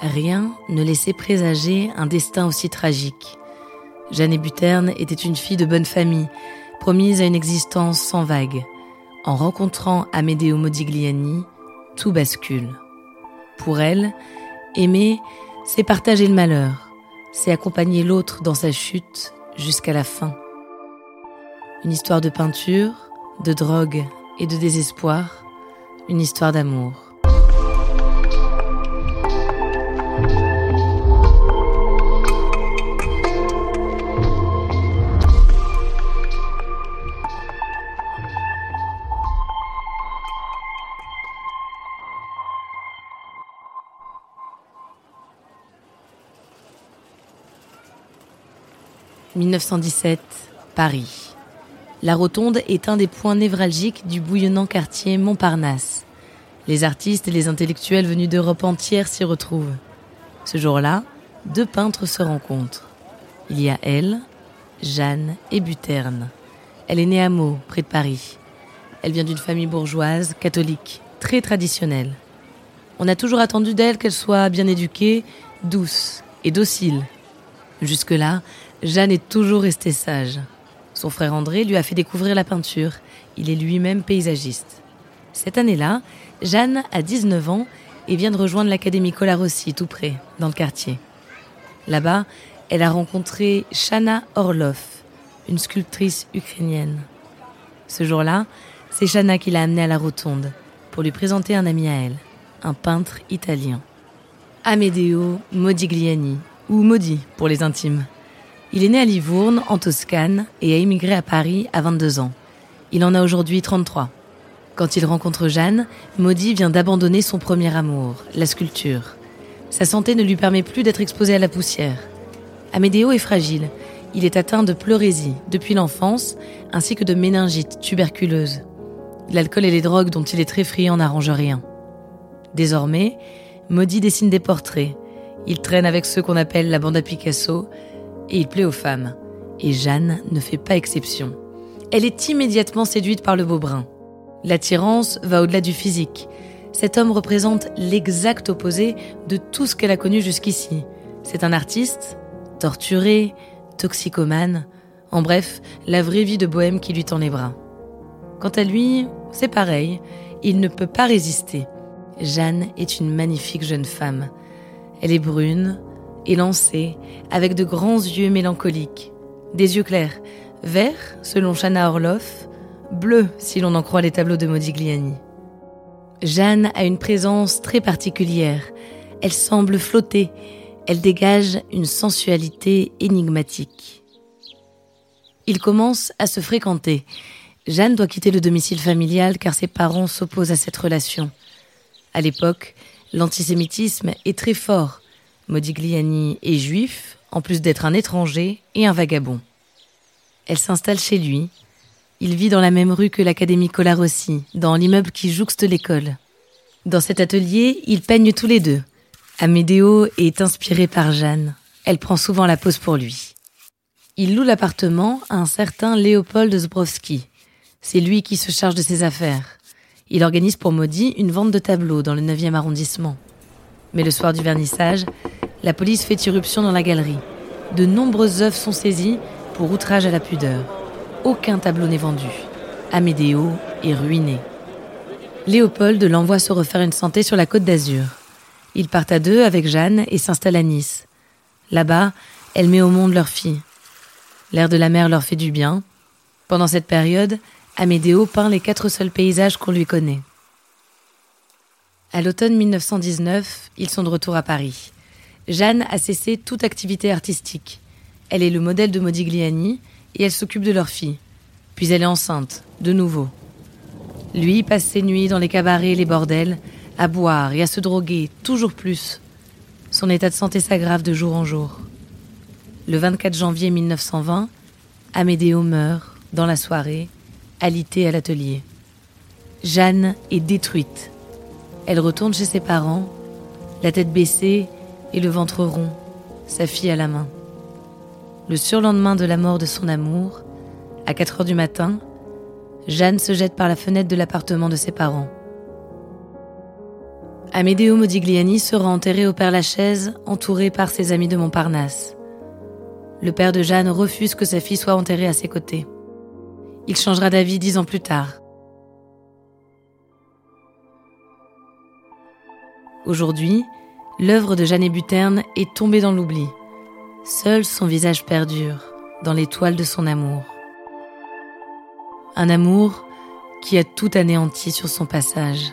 Rien ne laissait présager un destin aussi tragique. Jeanne Buterne était une fille de bonne famille, promise à une existence sans vague. En rencontrant Amedeo Modigliani, tout bascule. Pour elle, aimer, c'est partager le malheur, c'est accompagner l'autre dans sa chute jusqu'à la fin. Une histoire de peinture, de drogue et de désespoir, une histoire d'amour. 1917, Paris. La Rotonde est un des points névralgiques du bouillonnant quartier Montparnasse. Les artistes et les intellectuels venus d'Europe entière s'y retrouvent. Ce jour-là, deux peintres se rencontrent. Il y a elle, Jeanne et Buterne. Elle est née à Meaux, près de Paris. Elle vient d'une famille bourgeoise, catholique, très traditionnelle. On a toujours attendu d'elle qu'elle soit bien éduquée, douce et docile. Jusque-là, Jeanne est toujours restée sage. Son frère André lui a fait découvrir la peinture. Il est lui-même paysagiste. Cette année-là, Jeanne a 19 ans et vient de rejoindre l'Académie Colarossi tout près, dans le quartier. Là-bas, elle a rencontré Shana Orlov, une sculptrice ukrainienne. Ce jour-là, c'est Shana qui l'a amenée à la rotonde pour lui présenter un ami à elle, un peintre italien. Amedeo Modigliani, ou Modi pour les intimes. Il est né à Livourne, en Toscane, et a émigré à Paris à 22 ans. Il en a aujourd'hui 33. Quand il rencontre Jeanne, Maudit vient d'abandonner son premier amour, la sculpture. Sa santé ne lui permet plus d'être exposé à la poussière. Amédéo est fragile. Il est atteint de pleurésie depuis l'enfance, ainsi que de méningite tuberculeuse. L'alcool et les drogues dont il est très friand n'arrangent rien. Désormais, Maudit dessine des portraits. Il traîne avec ceux qu'on appelle la bande à Picasso, et il plaît aux femmes. Et Jeanne ne fait pas exception. Elle est immédiatement séduite par le beau brun. L'attirance va au-delà du physique. Cet homme représente l'exact opposé de tout ce qu'elle a connu jusqu'ici. C'est un artiste, torturé, toxicomane, en bref, la vraie vie de bohème qui lui tend les bras. Quant à lui, c'est pareil, il ne peut pas résister. Jeanne est une magnifique jeune femme. Elle est brune, élancée, avec de grands yeux mélancoliques, des yeux clairs, verts selon Shana Orloff, bleus si l'on en croit les tableaux de Modigliani. Jeanne a une présence très particulière. Elle semble flotter. Elle dégage une sensualité énigmatique. Ils commencent à se fréquenter. Jeanne doit quitter le domicile familial car ses parents s'opposent à cette relation. À l'époque, l'antisémitisme est très fort Modigliani est juif, en plus d'être un étranger et un vagabond. Elle s'installe chez lui. Il vit dans la même rue que l'Académie Colarossi, dans l'immeuble qui jouxte l'école. Dans cet atelier, ils peignent tous les deux. Amédéo est inspiré par Jeanne. Elle prend souvent la pose pour lui. Il loue l'appartement à un certain Léopold Zbrowski. C'est lui qui se charge de ses affaires. Il organise pour Maudit une vente de tableaux dans le 9e arrondissement. Mais le soir du vernissage, la police fait irruption dans la galerie. De nombreuses œuvres sont saisies, pour outrage à la pudeur. Aucun tableau n'est vendu. Amédéo est ruiné. Léopold l'envoie se refaire une santé sur la côte d'Azur. Ils partent à deux avec Jeanne et s'installent à Nice. Là-bas, elle met au monde leur fille. L'air de la mer leur fait du bien. Pendant cette période, Amédéo peint les quatre seuls paysages qu'on lui connaît. À l'automne 1919, ils sont de retour à Paris. Jeanne a cessé toute activité artistique. Elle est le modèle de Modigliani et elle s'occupe de leur fille. Puis elle est enceinte, de nouveau. Lui passe ses nuits dans les cabarets et les bordels, à boire et à se droguer toujours plus. Son état de santé s'aggrave de jour en jour. Le 24 janvier 1920, Amédéo meurt, dans la soirée, alité à l'atelier. Jeanne est détruite. Elle retourne chez ses parents, la tête baissée et le ventre rond, sa fille à la main. Le surlendemain de la mort de son amour, à 4 heures du matin, Jeanne se jette par la fenêtre de l'appartement de ses parents. Amédéo Modigliani sera enterré au Père Lachaise, entouré par ses amis de Montparnasse. Le père de Jeanne refuse que sa fille soit enterrée à ses côtés. Il changera d'avis dix ans plus tard. Aujourd'hui, l'œuvre de Jeanne Buterne est tombée dans l'oubli. Seul son visage perdure dans l'étoile de son amour. Un amour qui a tout anéanti sur son passage.